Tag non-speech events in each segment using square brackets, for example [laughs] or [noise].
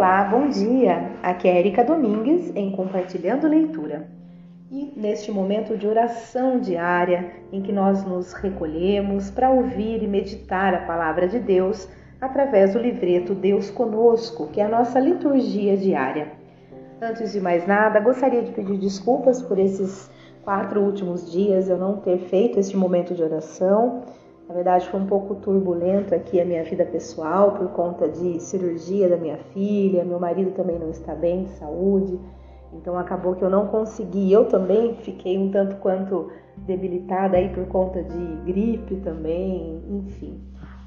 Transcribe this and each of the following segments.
Olá, bom dia! Aqui é Erika Domingues em Compartilhando Leitura. E neste momento de oração diária em que nós nos recolhemos para ouvir e meditar a palavra de Deus através do livreto Deus Conosco, que é a nossa liturgia diária. Antes de mais nada, gostaria de pedir desculpas por esses quatro últimos dias eu não ter feito este momento de oração na verdade, foi um pouco turbulento aqui a minha vida pessoal por conta de cirurgia da minha filha. Meu marido também não está bem de saúde, então acabou que eu não consegui. Eu também fiquei um tanto quanto debilitada aí por conta de gripe também, enfim.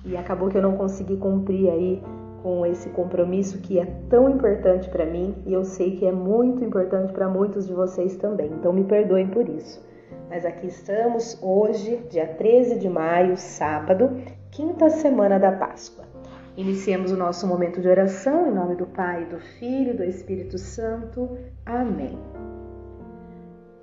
E acabou que eu não consegui cumprir aí com esse compromisso que é tão importante para mim e eu sei que é muito importante para muitos de vocês também. Então me perdoem por isso. Mas aqui estamos hoje, dia 13 de maio, sábado, quinta semana da Páscoa. Iniciemos o nosso momento de oração em nome do Pai, do Filho e do Espírito Santo. Amém.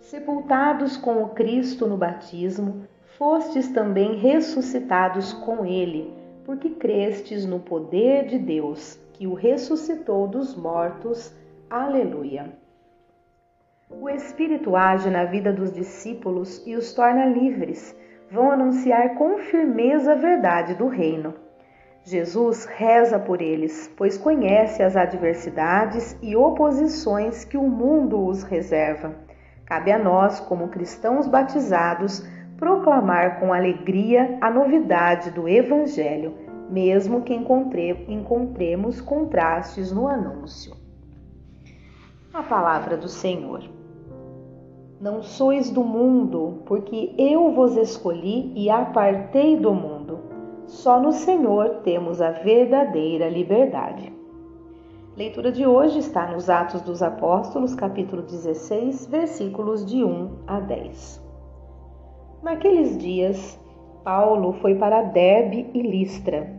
Sepultados com o Cristo no batismo, fostes também ressuscitados com ele, porque crestes no poder de Deus, que o ressuscitou dos mortos. Aleluia. O Espírito age na vida dos discípulos e os torna livres. Vão anunciar com firmeza a verdade do reino. Jesus reza por eles, pois conhece as adversidades e oposições que o mundo os reserva. Cabe a nós, como cristãos batizados, proclamar com alegria a novidade do Evangelho, mesmo que encontre encontremos contrastes no anúncio. A palavra do Senhor. Não sois do mundo, porque eu vos escolhi e apartei do mundo. Só no Senhor temos a verdadeira liberdade. Leitura de hoje está nos Atos dos Apóstolos, capítulo 16, versículos de 1 a 10. Naqueles dias, Paulo foi para Derbe e Listra.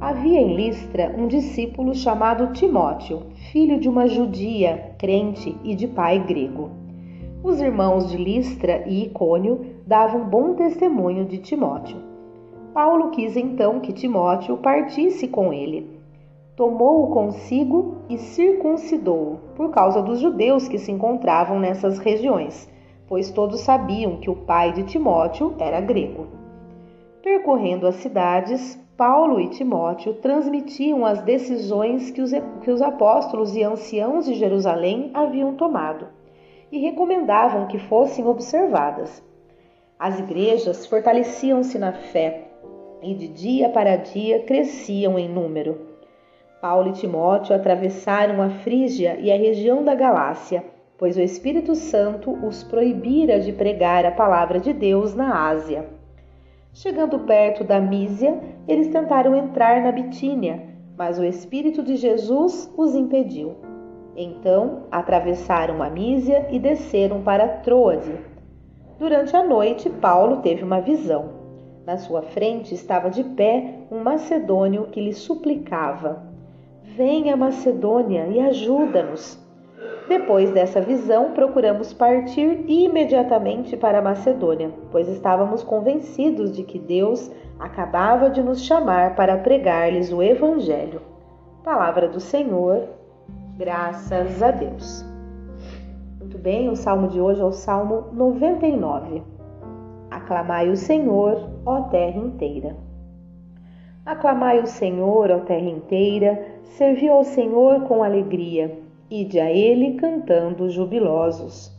Havia em Listra um discípulo chamado Timóteo, filho de uma judia, crente e de pai grego. Os irmãos de Listra e Icônio davam bom testemunho de Timóteo. Paulo quis então que Timóteo partisse com ele. Tomou-o consigo e circuncidou-o, por causa dos judeus que se encontravam nessas regiões, pois todos sabiam que o pai de Timóteo era grego. Percorrendo as cidades, Paulo e Timóteo transmitiam as decisões que os, que os apóstolos e anciãos de Jerusalém haviam tomado e recomendavam que fossem observadas. As igrejas fortaleciam-se na fé e de dia para dia cresciam em número. Paulo e Timóteo atravessaram a Frígia e a região da Galácia, pois o Espírito Santo os proibira de pregar a palavra de Deus na Ásia. Chegando perto da Mísia, eles tentaram entrar na Bitínia, mas o Espírito de Jesus os impediu. Então atravessaram a Mísia e desceram para Troade. Durante a noite, Paulo teve uma visão. Na sua frente estava de pé um macedônio que lhe suplicava: Venha, Macedônia, e ajuda-nos. Depois dessa visão, procuramos partir imediatamente para a Macedônia, pois estávamos convencidos de que Deus acabava de nos chamar para pregar-lhes o Evangelho. Palavra do Senhor, Graças a Deus. Muito bem, o salmo de hoje é o Salmo 99. Aclamai o Senhor, ó terra inteira. Aclamai o Senhor, ó terra inteira, servi ao Senhor com alegria, ide a Ele cantando jubilosos.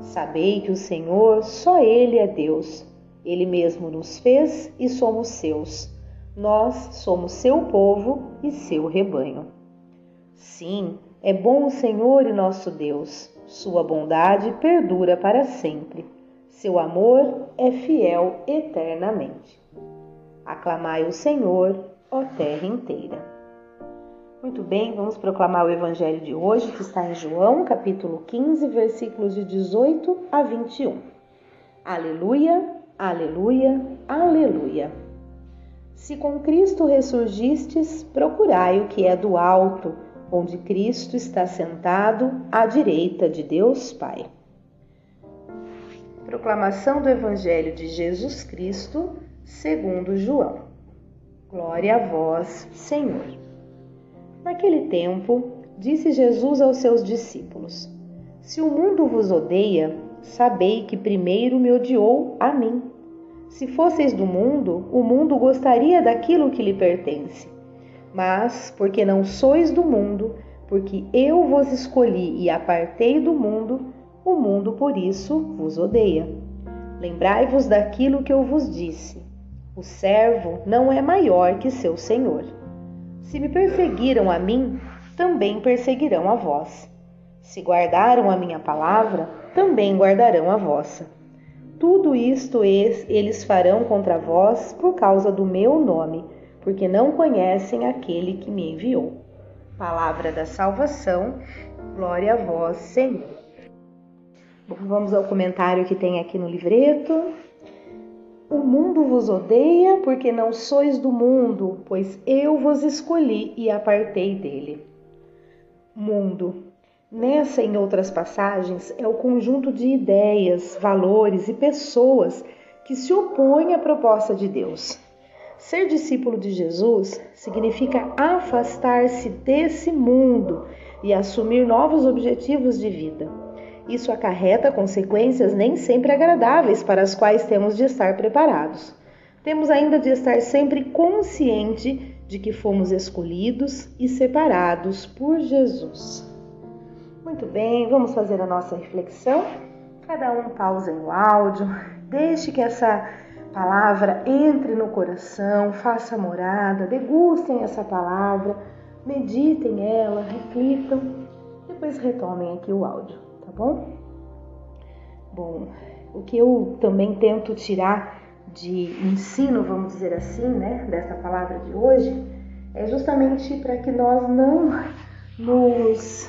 Sabei que o Senhor, só Ele é Deus. Ele mesmo nos fez e somos seus. Nós somos seu povo e seu rebanho. Sim, é bom o Senhor e nosso Deus, sua bondade perdura para sempre, seu amor é fiel eternamente. Aclamai o Senhor, ó terra inteira. Muito bem, vamos proclamar o evangelho de hoje, que está em João, capítulo 15, versículos de 18 a 21. Aleluia, aleluia, aleluia. Se com Cristo ressurgistes, procurai o que é do alto onde Cristo está sentado à direita de Deus Pai. Proclamação do Evangelho de Jesus Cristo, segundo João. Glória a vós, Senhor. Naquele tempo, disse Jesus aos seus discípulos: Se o mundo vos odeia, sabei que primeiro me odiou a mim. Se fosseis do mundo, o mundo gostaria daquilo que lhe pertence. Mas, porque não sois do mundo, porque eu vos escolhi e apartei do mundo, o mundo por isso vos odeia. Lembrai-vos daquilo que eu vos disse: o servo não é maior que seu senhor. Se me perseguiram a mim, também perseguirão a vós. Se guardaram a minha palavra, também guardarão a vossa. Tudo isto eles farão contra vós por causa do meu nome, porque não conhecem aquele que me enviou. Palavra da salvação, glória a vós, Senhor. Bom, vamos ao comentário que tem aqui no livreto. O mundo vos odeia porque não sois do mundo, pois eu vos escolhi e apartei dele. Mundo. Nessa e em outras passagens é o conjunto de ideias, valores e pessoas que se opõem à proposta de Deus. Ser discípulo de Jesus significa afastar-se desse mundo e assumir novos objetivos de vida. Isso acarreta consequências nem sempre agradáveis para as quais temos de estar preparados. Temos ainda de estar sempre consciente de que fomos escolhidos e separados por Jesus. Muito bem, vamos fazer a nossa reflexão. Cada um pausa o áudio, deixe que essa palavra entre no coração, faça morada, degustem essa palavra, meditem ela, reflitam, depois retomem aqui o áudio tá bom? Bom, o que eu também tento tirar de ensino, vamos dizer assim, né, dessa palavra de hoje, é justamente para que nós não [laughs] nos,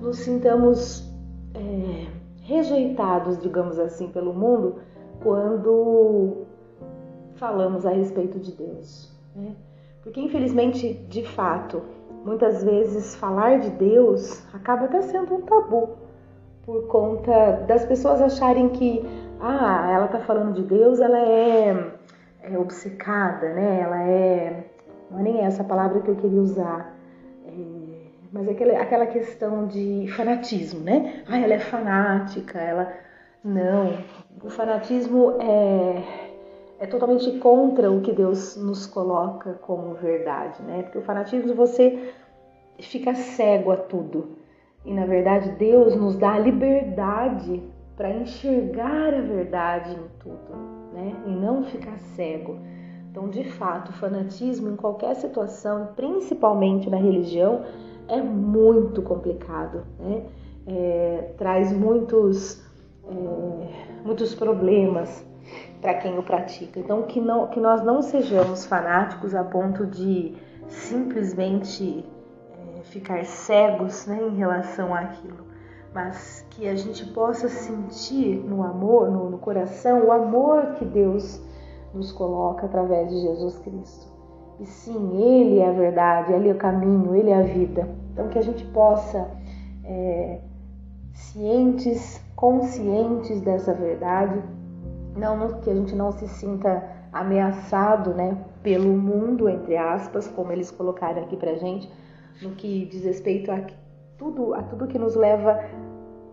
nos sintamos é, rejeitados, digamos assim, pelo mundo quando falamos a respeito de Deus. Né? Porque, infelizmente, de fato, muitas vezes falar de Deus acaba até sendo um tabu por conta das pessoas acharem que ah, ela está falando de Deus, ela é, é, obcecada, né? Ela é não é nem essa palavra que eu queria usar, é, mas é aquela, aquela questão de fanatismo, né? Ah, ela é fanática, ela não. O fanatismo é é totalmente contra o que Deus nos coloca como verdade, né? Porque o fanatismo você fica cego a tudo. E na verdade, Deus nos dá a liberdade para enxergar a verdade em tudo, né? E não ficar cego. Então, de fato, o fanatismo em qualquer situação, principalmente na religião, é muito complicado, né? É, traz muitos, é, muitos problemas para quem o pratica. Então, que, não, que nós não sejamos fanáticos a ponto de simplesmente ficar cegos né, em relação àquilo, mas que a gente possa sentir no amor, no, no coração, o amor que Deus nos coloca através de Jesus Cristo. E sim, Ele é a verdade, Ele é o caminho, Ele é a vida. Então que a gente possa, é, cientes, conscientes dessa verdade, não que a gente não se sinta ameaçado, né, pelo mundo entre aspas, como eles colocaram aqui pra gente, no que diz respeito a tudo, a tudo que nos leva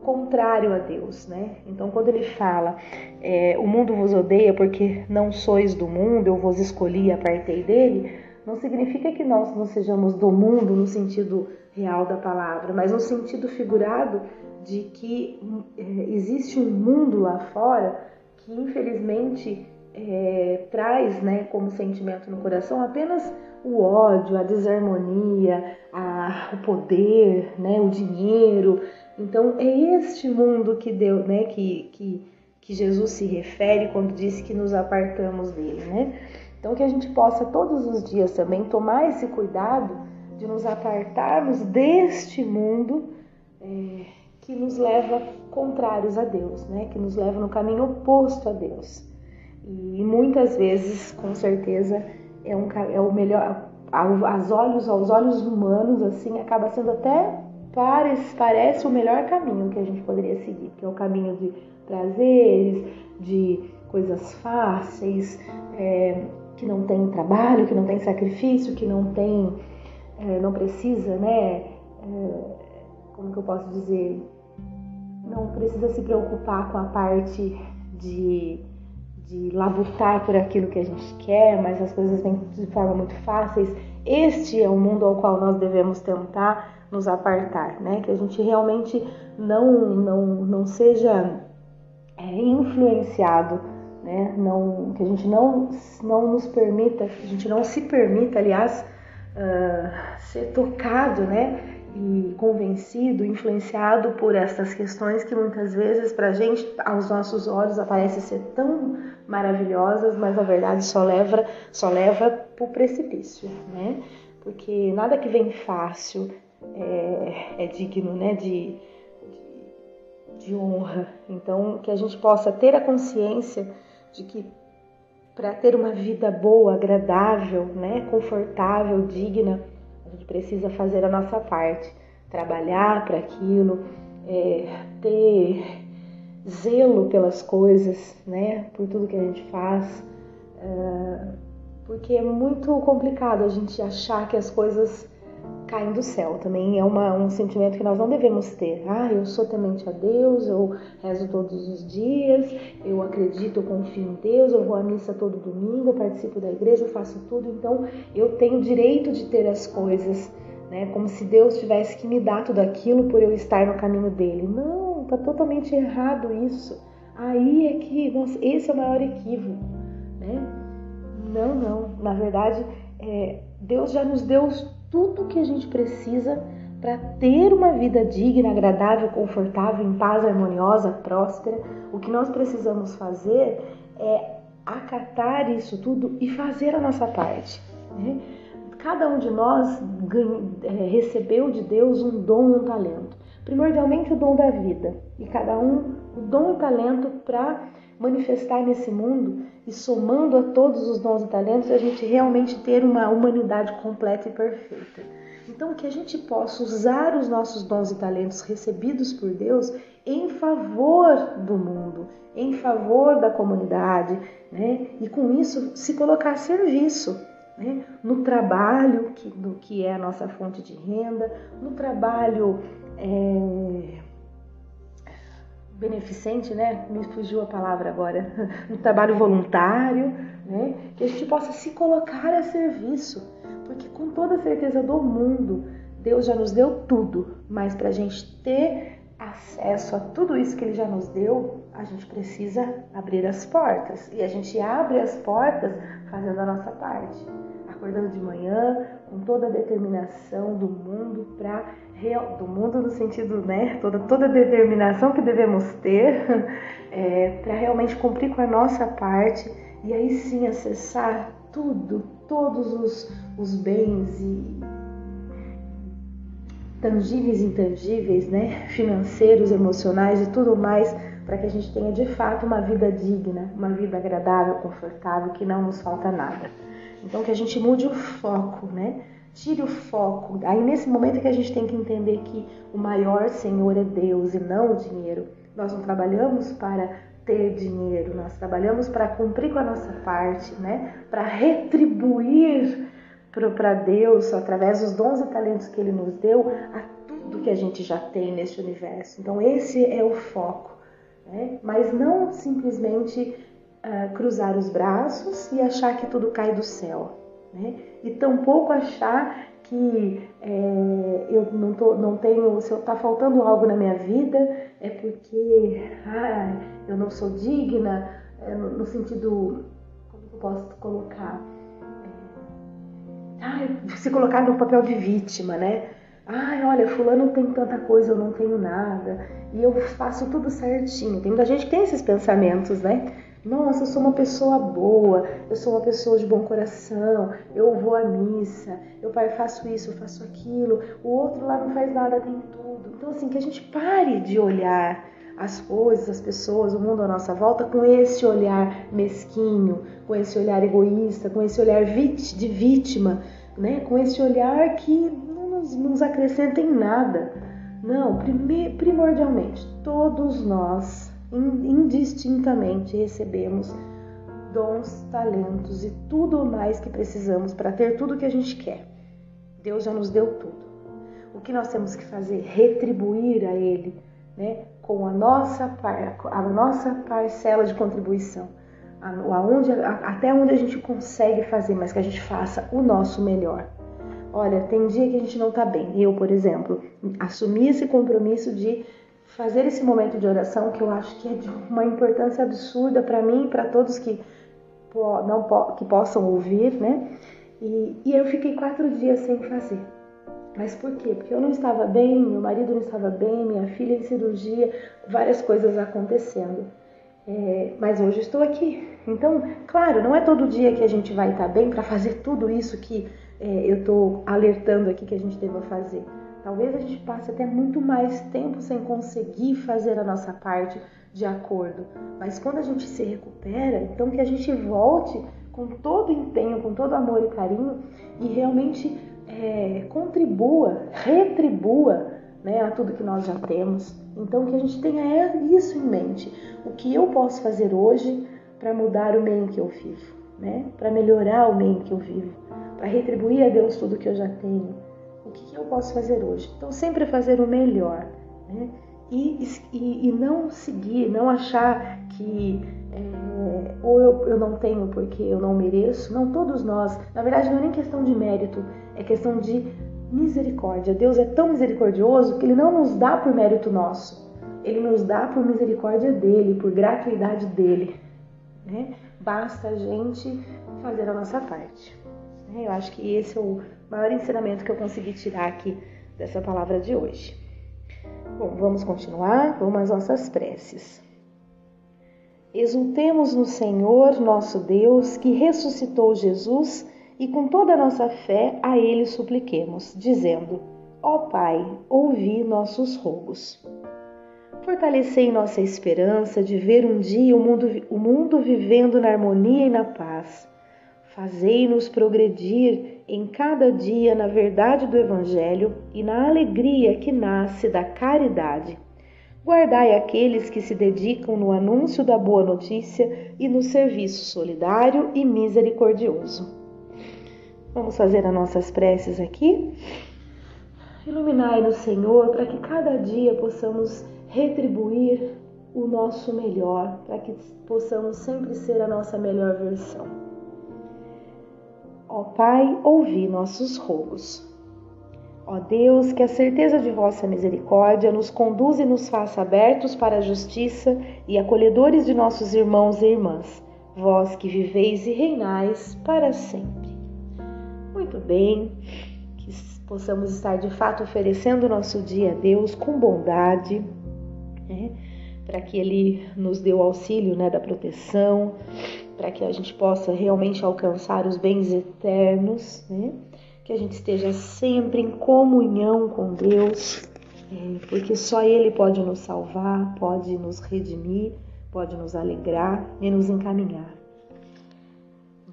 contrário a Deus, né? Então, quando ele fala, é, o mundo vos odeia porque não sois do mundo, eu vos escolhi e apartei dele, não significa que nós não sejamos do mundo no sentido real da palavra, mas no sentido figurado de que é, existe um mundo lá fora que infelizmente é, traz, né, como sentimento no coração apenas o ódio, a desarmonia, a, o poder, né, o dinheiro. Então é este mundo que deu, né, que, que, que Jesus se refere quando disse que nos apartamos dele, né? Então que a gente possa todos os dias também tomar esse cuidado de nos apartarmos deste mundo é, que nos leva contrários a Deus, né? Que nos leva no caminho oposto a Deus. E muitas vezes, com certeza, é, um, é o melhor, aos olhos, aos olhos humanos, assim, acaba sendo até parece, parece o melhor caminho que a gente poderia seguir, que é o caminho de prazeres, de coisas fáceis, é, que não tem trabalho, que não tem sacrifício, que não tem, é, não precisa, né, é, como que eu posso dizer, não precisa se preocupar com a parte de, de labutar por aquilo que a gente quer, mas as coisas vêm de forma muito fáceis. Este é o mundo ao qual nós devemos tentar nos apartar, né? Que a gente realmente não, não, não seja é, influenciado, né? Não, que a gente não, não nos permita, que a gente não se permita, aliás, uh, ser tocado, né? E convencido, influenciado por essas questões que muitas vezes para a gente, aos nossos olhos, aparecem ser tão maravilhosas, mas na verdade só leva, só leva para o precipício, né? Porque nada que vem fácil é, é digno, né? De, de, de honra. Então, que a gente possa ter a consciência de que para ter uma vida boa, agradável, né, confortável, digna, a gente precisa fazer a nossa parte, trabalhar para aquilo, é, ter zelo pelas coisas, né, por tudo que a gente faz, é, porque é muito complicado a gente achar que as coisas caem do céu. Também é uma, um sentimento que nós não devemos ter. Ah, eu sou temente a Deus, eu rezo todos os dias, eu acredito, eu confio em Deus, eu vou à missa todo domingo, eu participo da igreja, eu faço tudo, então eu tenho direito de ter as coisas, né? Como se Deus tivesse que me dar tudo aquilo por eu estar no caminho dele. Não, tá totalmente errado isso. Aí é que, nossa, esse é o maior equívoco, né? Não, não. Na verdade, é, Deus já nos deu tudo que a gente precisa para ter uma vida digna, agradável, confortável, em paz, harmoniosa, próspera. O que nós precisamos fazer é acatar isso tudo e fazer a nossa parte. Né? Cada um de nós é, recebeu de Deus um dom e um talento. Primordialmente o dom da vida, e cada um o dom e talento para manifestar nesse mundo e somando a todos os dons e talentos, a gente realmente ter uma humanidade completa e perfeita. Então, que a gente possa usar os nossos dons e talentos recebidos por Deus em favor do mundo, em favor da comunidade, né? E com isso se colocar a serviço, né? No trabalho, que, do que é a nossa fonte de renda, no trabalho é, beneficente, né? Me fugiu a palavra agora, no [laughs] trabalho voluntário, né? Que a gente possa se colocar a serviço, porque com toda certeza do mundo, Deus já nos deu tudo, mas para a gente ter acesso a tudo isso que Ele já nos deu, a gente precisa abrir as portas. E a gente abre as portas fazendo a nossa parte, acordando de manhã com toda a determinação do mundo para do mundo no sentido, né, toda, toda a determinação que devemos ter [laughs] é, para realmente cumprir com a nossa parte e aí sim acessar tudo, todos os, os bens e tangíveis intangíveis, né, financeiros, emocionais e tudo mais, para que a gente tenha de fato uma vida digna, uma vida agradável, confortável, que não nos falta nada. Então que a gente mude o foco, né? Tire o foco. Aí nesse momento que a gente tem que entender que o maior Senhor é Deus e não o dinheiro. Nós não trabalhamos para ter dinheiro, nós trabalhamos para cumprir com a nossa parte, né? Para retribuir para Deus através dos dons e talentos que Ele nos deu a tudo que a gente já tem neste universo. Então esse é o foco, né? Mas não simplesmente cruzar os braços e achar que tudo cai do céu né? E tampouco achar que é, eu não, tô, não tenho, se está faltando algo na minha vida, é porque ah, eu não sou digna, é, no, no, sentido, como eu posso colocar? Ah, se colocar no papel de vítima, né? Ai, olha, fulano tem tanta coisa, eu não tenho nada, e eu faço tudo certinho. Tem muita gente que tem esses pensamentos, né? Nossa, eu sou uma pessoa boa, eu sou uma pessoa de bom coração, eu vou à missa, eu faço isso, eu faço aquilo, o outro lá não faz nada, tem tudo. Então, assim, que a gente pare de olhar as coisas, as pessoas, o mundo à nossa volta com esse olhar mesquinho, com esse olhar egoísta, com esse olhar de vítima, né? com esse olhar que não nos, nos acrescenta em nada. Não, primordialmente, todos nós indistintamente recebemos dons, talentos e tudo mais que precisamos para ter tudo que a gente quer. Deus já nos deu tudo. O que nós temos que fazer? Retribuir a Ele, né? Com a nossa, a nossa parcela de contribuição. Aonde, até onde a gente consegue fazer, mas que a gente faça o nosso melhor. Olha, tem dia que a gente não tá bem. Eu, por exemplo, assumi esse compromisso de fazer esse momento de oração que eu acho que é de uma importância absurda para mim e para todos que não que possam ouvir, né? E, e eu fiquei quatro dias sem fazer. Mas por quê? Porque eu não estava bem, meu marido não estava bem, minha filha em cirurgia, várias coisas acontecendo. É, mas hoje estou aqui. Então, claro, não é todo dia que a gente vai estar bem para fazer tudo isso que é, eu estou alertando aqui que a gente deva fazer. Talvez a gente passe até muito mais tempo sem conseguir fazer a nossa parte de acordo. Mas quando a gente se recupera, então que a gente volte com todo empenho, com todo amor e carinho e realmente é, contribua, retribua né, a tudo que nós já temos. Então que a gente tenha isso em mente. O que eu posso fazer hoje para mudar o meio em que eu vivo, né? Para melhorar o meio em que eu vivo, para retribuir a Deus tudo que eu já tenho. O que, que eu posso fazer hoje? Então sempre fazer o melhor, né? E, e, e não seguir, não achar que é, ou eu, eu não tenho porque eu não mereço. Não, todos nós. Na verdade, não é nem questão de mérito, é questão de misericórdia. Deus é tão misericordioso que Ele não nos dá por mérito nosso. Ele nos dá por misericórdia dele, por gratuidade dele. Né? Basta a gente fazer a nossa parte. Eu acho que esse é o maior ensinamento que eu consegui tirar aqui dessa palavra de hoje. Bom, vamos continuar, vamos às nossas preces. Exultemos no Senhor, nosso Deus, que ressuscitou Jesus, e com toda a nossa fé a Ele supliquemos, dizendo: Ó Pai, ouvi nossos rogos. Fortalecei nossa esperança de ver um dia o mundo, o mundo vivendo na harmonia e na paz. Fazei-nos progredir em cada dia na verdade do Evangelho e na alegria que nasce da caridade. Guardai aqueles que se dedicam no anúncio da boa notícia e no serviço solidário e misericordioso. Vamos fazer as nossas preces aqui? Iluminai-nos, Senhor, para que cada dia possamos retribuir o nosso melhor, para que possamos sempre ser a nossa melhor versão. Ó Pai, ouvi nossos rogos. Ó Deus, que a certeza de vossa misericórdia nos conduza e nos faça abertos para a justiça e acolhedores de nossos irmãos e irmãs, vós que viveis e reinais para sempre. Muito bem, que possamos estar de fato oferecendo nosso dia a Deus com bondade, né? para que Ele nos dê o auxílio né, da proteção, para que a gente possa realmente alcançar os bens eternos, né? que a gente esteja sempre em comunhão com Deus, é, porque só Ele pode nos salvar, pode nos redimir, pode nos alegrar e nos encaminhar.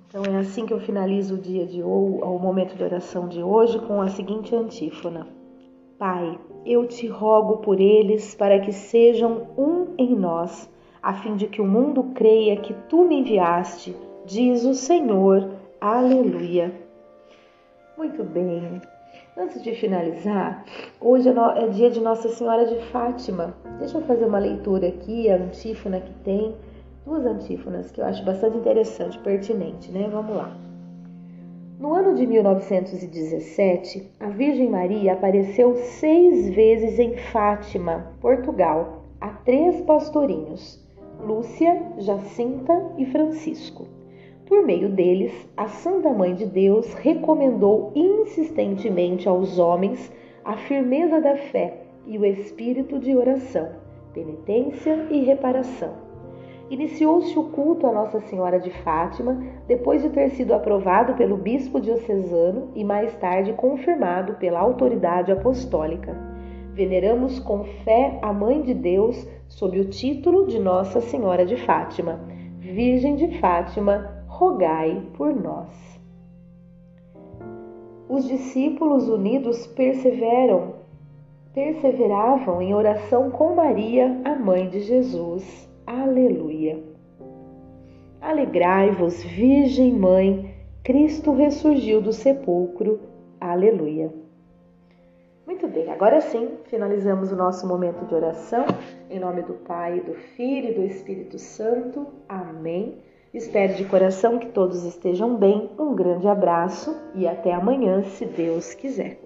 Então é assim que eu finalizo o dia de hoje, o momento de oração de hoje, com a seguinte antífona: Pai, eu te rogo por eles para que sejam um em nós a fim de que o mundo creia que tu me enviaste, diz o Senhor. Aleluia. Muito bem. Antes de finalizar, hoje é, é dia de Nossa Senhora de Fátima. Deixa eu fazer uma leitura aqui, a antífona que tem, duas antífonas que eu acho bastante interessante, pertinente, né? Vamos lá. No ano de 1917, a Virgem Maria apareceu seis vezes em Fátima, Portugal, a três pastorinhos, Lúcia, Jacinta e Francisco. Por meio deles, a Santa Mãe de Deus recomendou insistentemente aos homens a firmeza da fé e o espírito de oração, penitência e reparação. Iniciou-se o culto a Nossa Senhora de Fátima depois de ter sido aprovado pelo bispo diocesano e mais tarde confirmado pela autoridade apostólica veneramos com fé a Mãe de Deus sob o título de Nossa Senhora de Fátima. Virgem de Fátima, rogai por nós. Os discípulos unidos perseveram, perseveravam em oração com Maria, a mãe de Jesus. Aleluia. Alegrai-vos, Virgem Mãe, Cristo ressurgiu do sepulcro. Aleluia. Muito bem, agora sim finalizamos o nosso momento de oração. Em nome do Pai, do Filho e do Espírito Santo. Amém. Espero de coração que todos estejam bem. Um grande abraço e até amanhã, se Deus quiser.